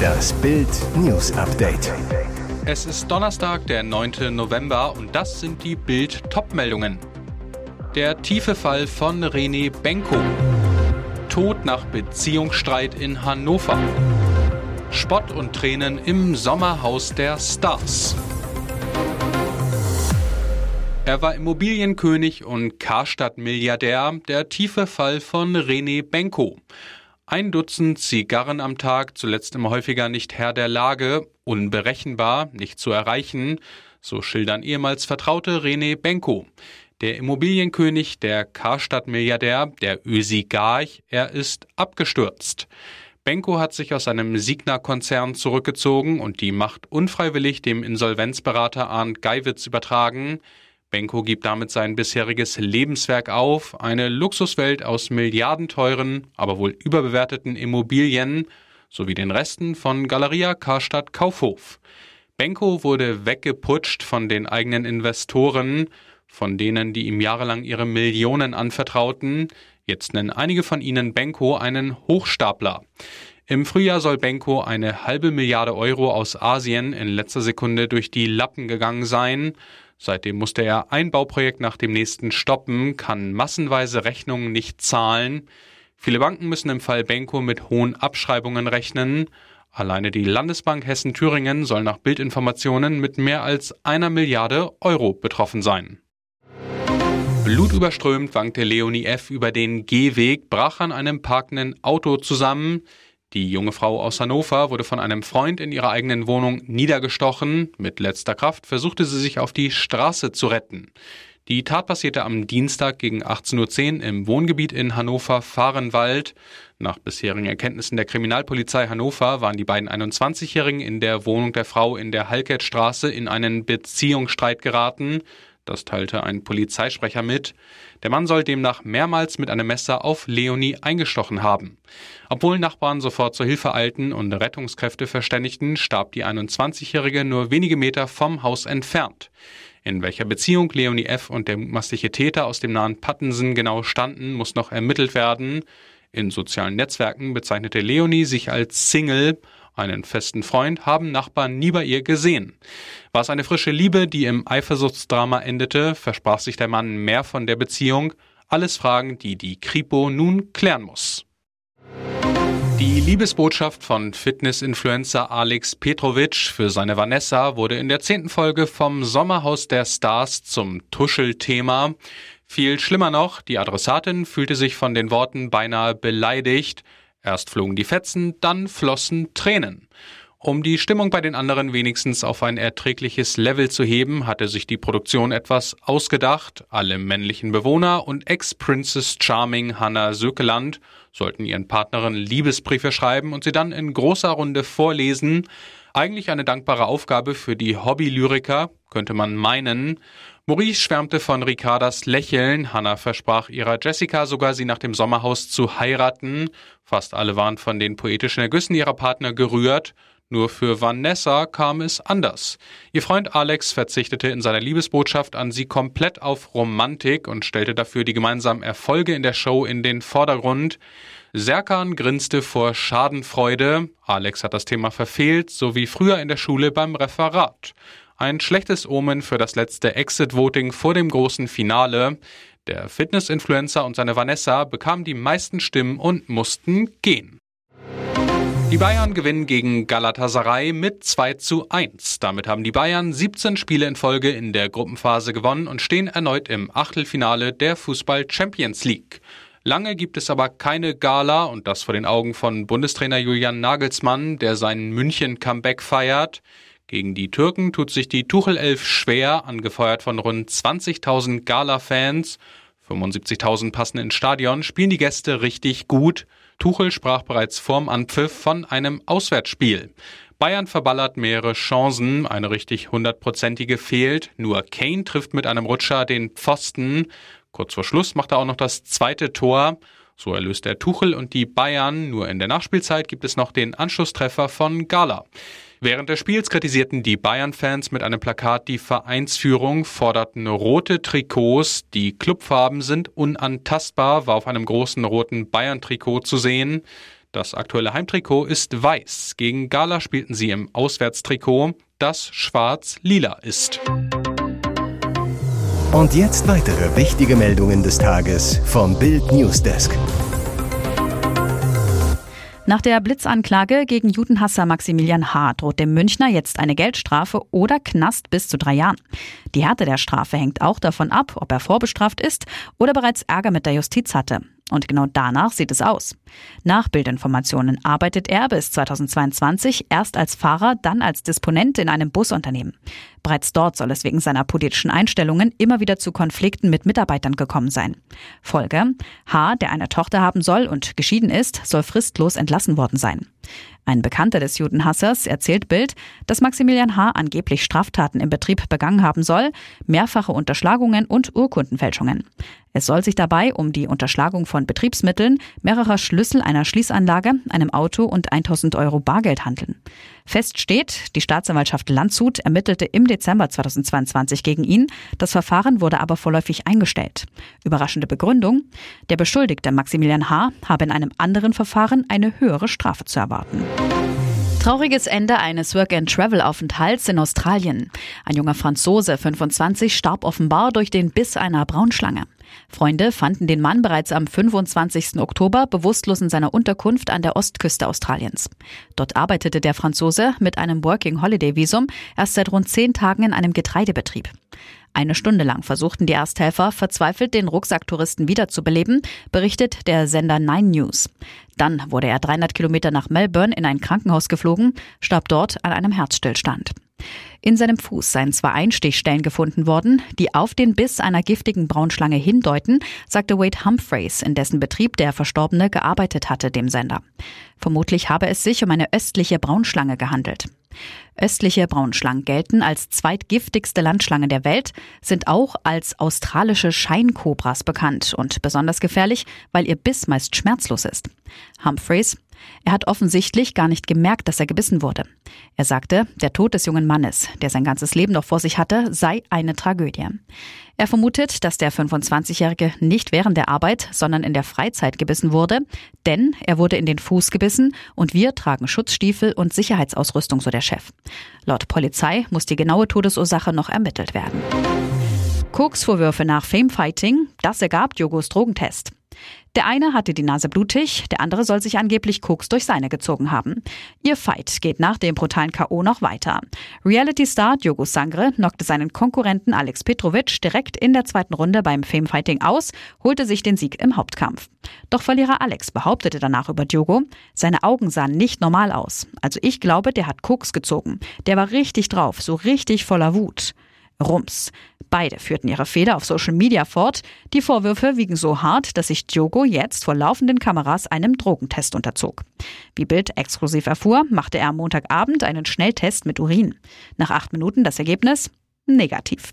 Das Bild News Update. Es ist Donnerstag, der 9. November und das sind die Bild Topmeldungen. Der tiefe Fall von René Benko. Tod nach Beziehungsstreit in Hannover. Spott und Tränen im Sommerhaus der Stars. Er war Immobilienkönig und Karstadt-Milliardär, der tiefe Fall von René Benko. Ein Dutzend Zigarren am Tag, zuletzt immer häufiger nicht Herr der Lage, unberechenbar, nicht zu erreichen, so schildern ehemals Vertraute René Benko. Der Immobilienkönig, der Karstadt-Milliardär, der Ösigarch, er ist abgestürzt. Benko hat sich aus seinem Signa-Konzern zurückgezogen und die Macht unfreiwillig dem Insolvenzberater Arndt Geiwitz übertragen. Benko gibt damit sein bisheriges Lebenswerk auf, eine Luxuswelt aus milliardenteuren, aber wohl überbewerteten Immobilien sowie den Resten von Galeria Karstadt Kaufhof. Benko wurde weggeputscht von den eigenen Investoren, von denen, die ihm jahrelang ihre Millionen anvertrauten. Jetzt nennen einige von ihnen Benko einen Hochstapler. Im Frühjahr soll Benko eine halbe Milliarde Euro aus Asien in letzter Sekunde durch die Lappen gegangen sein. Seitdem musste er ein Bauprojekt nach dem nächsten stoppen, kann massenweise Rechnungen nicht zahlen. Viele Banken müssen im Fall Benko mit hohen Abschreibungen rechnen. Alleine die Landesbank Hessen-Thüringen soll nach Bildinformationen mit mehr als einer Milliarde Euro betroffen sein. Blutüberströmt wankte Leonie F. über den Gehweg, brach an einem parkenden Auto zusammen. Die junge Frau aus Hannover wurde von einem Freund in ihrer eigenen Wohnung niedergestochen. Mit letzter Kraft versuchte sie sich auf die Straße zu retten. Die Tat passierte am Dienstag gegen 18.10 Uhr im Wohngebiet in Hannover-Fahrenwald. Nach bisherigen Erkenntnissen der Kriminalpolizei Hannover waren die beiden 21-Jährigen in der Wohnung der Frau in der Halkettstraße in einen Beziehungsstreit geraten. Das teilte ein Polizeisprecher mit. Der Mann soll demnach mehrmals mit einem Messer auf Leonie eingestochen haben. Obwohl Nachbarn sofort zur Hilfe eilten und Rettungskräfte verständigten, starb die 21-Jährige nur wenige Meter vom Haus entfernt. In welcher Beziehung Leonie F. und der mutmaßliche Täter aus dem nahen Pattensen genau standen, muss noch ermittelt werden. In sozialen Netzwerken bezeichnete Leonie sich als Single. Einen festen Freund haben Nachbarn nie bei ihr gesehen. War es eine frische Liebe, die im Eifersuchtsdrama endete, versprach sich der Mann mehr von der Beziehung. Alles Fragen, die die Kripo nun klären muss. Die Liebesbotschaft von Fitness-Influencer Alex Petrovic für seine Vanessa wurde in der zehnten Folge vom Sommerhaus der Stars zum Tuschelthema. Viel schlimmer noch, die Adressatin fühlte sich von den Worten beinahe beleidigt. Erst flogen die Fetzen, dann flossen Tränen. Um die Stimmung bei den anderen wenigstens auf ein erträgliches Level zu heben, hatte sich die Produktion etwas ausgedacht. Alle männlichen Bewohner und Ex-Princess Charming Hannah Sökeland sollten ihren Partnerinnen Liebesbriefe schreiben und sie dann in großer Runde vorlesen. Eigentlich eine dankbare Aufgabe für die Hobby-Lyriker, könnte man meinen. Maurice schwärmte von Ricardas Lächeln, Hannah versprach ihrer Jessica sogar, sie nach dem Sommerhaus zu heiraten. Fast alle waren von den poetischen Ergüssen ihrer Partner gerührt. Nur für Vanessa kam es anders. Ihr Freund Alex verzichtete in seiner Liebesbotschaft an sie komplett auf Romantik und stellte dafür die gemeinsamen Erfolge in der Show in den Vordergrund. Serkan grinste vor Schadenfreude. Alex hat das Thema verfehlt, so wie früher in der Schule beim Referat. Ein schlechtes Omen für das letzte Exit-Voting vor dem großen Finale. Der Fitness-Influencer und seine Vanessa bekamen die meisten Stimmen und mussten gehen. Die Bayern gewinnen gegen Galatasaray mit 2 zu 1. Damit haben die Bayern 17 Spiele in Folge in der Gruppenphase gewonnen und stehen erneut im Achtelfinale der Fußball Champions League. Lange gibt es aber keine Gala und das vor den Augen von Bundestrainer Julian Nagelsmann, der seinen München-Comeback feiert. Gegen die Türken tut sich die Tuchel-Elf schwer, angefeuert von rund 20.000 Gala-Fans. 75.000 passen ins Stadion, spielen die Gäste richtig gut. Tuchel sprach bereits vorm Anpfiff von einem Auswärtsspiel. Bayern verballert mehrere Chancen, eine richtig hundertprozentige fehlt. Nur Kane trifft mit einem Rutscher den Pfosten. Kurz vor Schluss macht er auch noch das zweite Tor. So erlöst der Tuchel und die Bayern. Nur in der Nachspielzeit gibt es noch den Anschlusstreffer von Gala. Während des Spiels kritisierten die Bayern-Fans mit einem Plakat die Vereinsführung, forderten rote Trikots. Die Clubfarben sind unantastbar, war auf einem großen roten Bayern-Trikot zu sehen. Das aktuelle Heimtrikot ist weiß. Gegen Gala spielten sie im Auswärtstrikot, das schwarz-lila ist. Und jetzt weitere wichtige Meldungen des Tages vom Bild Newsdesk. Nach der Blitzanklage gegen Judenhasser Maximilian H. droht dem Münchner jetzt eine Geldstrafe oder Knast bis zu drei Jahren. Die Härte der Strafe hängt auch davon ab, ob er vorbestraft ist oder bereits Ärger mit der Justiz hatte. Und genau danach sieht es aus. Nach Bildinformationen arbeitet er bis 2022 erst als Fahrer, dann als Disponent in einem Busunternehmen. Bereits dort soll es wegen seiner politischen Einstellungen immer wieder zu Konflikten mit Mitarbeitern gekommen sein. Folge: H., der eine Tochter haben soll und geschieden ist, soll fristlos entlassen worden sein. Ein Bekannter des Judenhassers erzählt Bild, dass Maximilian H. angeblich Straftaten im Betrieb begangen haben soll, mehrfache Unterschlagungen und Urkundenfälschungen. Es soll sich dabei um die Unterschlagung von Betriebsmitteln, mehrerer Schlüssel einer Schließanlage, einem Auto und 1000 Euro Bargeld handeln. Fest steht, die Staatsanwaltschaft Landshut ermittelte im Dezember 2022 gegen ihn. Das Verfahren wurde aber vorläufig eingestellt. Überraschende Begründung? Der Beschuldigte Maximilian H. habe in einem anderen Verfahren eine höhere Strafe zu erwarten. Trauriges Ende eines Work-and-Travel-Aufenthalts in Australien. Ein junger Franzose, 25, starb offenbar durch den Biss einer Braunschlange. Freunde fanden den Mann bereits am 25. Oktober bewusstlos in seiner Unterkunft an der Ostküste Australiens. Dort arbeitete der Franzose mit einem Working Holiday Visum erst seit rund zehn Tagen in einem Getreidebetrieb. Eine Stunde lang versuchten die Ersthelfer verzweifelt den Rucksacktouristen wiederzubeleben, berichtet der Sender Nine News. Dann wurde er 300 Kilometer nach Melbourne in ein Krankenhaus geflogen, starb dort an einem Herzstillstand. In seinem Fuß seien zwei Einstichstellen gefunden worden, die auf den Biss einer giftigen Braunschlange hindeuten, sagte Wade Humphreys, in dessen Betrieb der Verstorbene gearbeitet hatte, dem Sender. Vermutlich habe es sich um eine östliche Braunschlange gehandelt. Östliche Braunschlangen gelten als zweitgiftigste Landschlange der Welt, sind auch als australische Scheinkobras bekannt und besonders gefährlich, weil ihr Biss meist schmerzlos ist. Humphreys er hat offensichtlich gar nicht gemerkt, dass er gebissen wurde. Er sagte, der Tod des jungen Mannes, der sein ganzes Leben noch vor sich hatte, sei eine Tragödie. Er vermutet, dass der 25-Jährige nicht während der Arbeit, sondern in der Freizeit gebissen wurde, denn er wurde in den Fuß gebissen und wir tragen Schutzstiefel und Sicherheitsausrüstung, so der Chef. Laut Polizei muss die genaue Todesursache noch ermittelt werden. Koksvorwürfe nach Famefighting, das ergab Jogos Drogentest. Der eine hatte die Nase blutig, der andere soll sich angeblich Koks durch seine gezogen haben. Ihr Fight geht nach dem brutalen K.O. noch weiter. Reality-Star Diogo Sangre knockte seinen Konkurrenten Alex Petrovic direkt in der zweiten Runde beim Famefighting aus, holte sich den Sieg im Hauptkampf. Doch Verlierer Alex behauptete danach über Diogo, seine Augen sahen nicht normal aus. Also ich glaube, der hat Koks gezogen. Der war richtig drauf, so richtig voller Wut. Rums. Beide führten ihre Fehler auf Social Media fort. Die Vorwürfe wiegen so hart, dass sich Diogo jetzt vor laufenden Kameras einem Drogentest unterzog. Wie Bild exklusiv erfuhr, machte er am Montagabend einen Schnelltest mit Urin. Nach acht Minuten das Ergebnis negativ.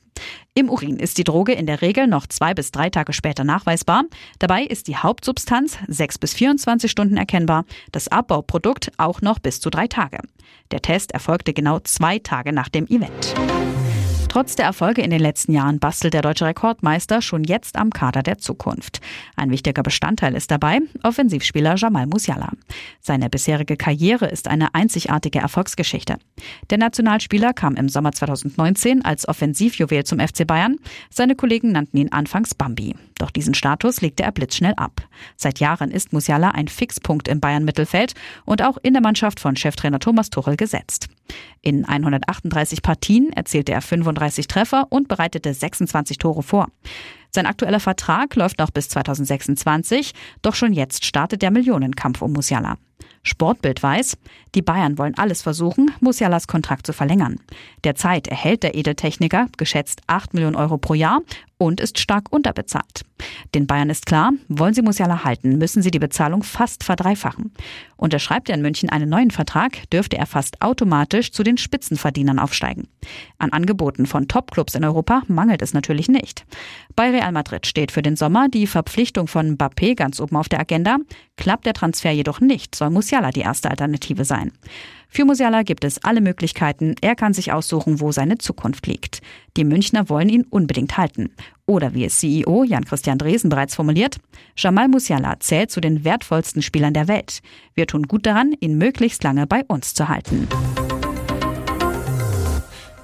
Im Urin ist die Droge in der Regel noch zwei bis drei Tage später nachweisbar. Dabei ist die Hauptsubstanz sechs bis 24 Stunden erkennbar, das Abbauprodukt auch noch bis zu drei Tage. Der Test erfolgte genau zwei Tage nach dem Event. Trotz der Erfolge in den letzten Jahren bastelt der deutsche Rekordmeister schon jetzt am Kader der Zukunft. Ein wichtiger Bestandteil ist dabei Offensivspieler Jamal Musiala. Seine bisherige Karriere ist eine einzigartige Erfolgsgeschichte. Der Nationalspieler kam im Sommer 2019 als Offensivjuwel zum FC Bayern. Seine Kollegen nannten ihn anfangs Bambi. Doch diesen Status legte er blitzschnell ab. Seit Jahren ist Musiala ein Fixpunkt im Bayern-Mittelfeld und auch in der Mannschaft von Cheftrainer Thomas Tuchel gesetzt. In 138 Partien erzielte er 35 Treffer und bereitete 26 Tore vor. Sein aktueller Vertrag läuft noch bis 2026, doch schon jetzt startet der Millionenkampf um Musiala. Sportbild weiß, die Bayern wollen alles versuchen, Musialas Kontrakt zu verlängern. Derzeit erhält der Edeltechniker geschätzt 8 Millionen Euro pro Jahr und ist stark unterbezahlt. Den Bayern ist klar, wollen sie Musiala halten, müssen sie die Bezahlung fast verdreifachen. Unterschreibt er in München einen neuen Vertrag, dürfte er fast automatisch zu den Spitzenverdienern aufsteigen. An Angeboten von Topclubs in Europa mangelt es natürlich nicht. Bei Real Madrid steht für den Sommer die Verpflichtung von Mbappé ganz oben auf der Agenda. Klappt der Transfer jedoch nicht, soll Musiala die erste Alternative sein. Für Musiala gibt es alle Möglichkeiten. Er kann sich aussuchen, wo seine Zukunft liegt. Die Münchner wollen ihn unbedingt halten. Oder wie es CEO Jan-Christian Dresen bereits formuliert, Jamal Musiala zählt zu den wertvollsten Spielern der Welt. Wir tun gut daran, ihn möglichst lange bei uns zu halten.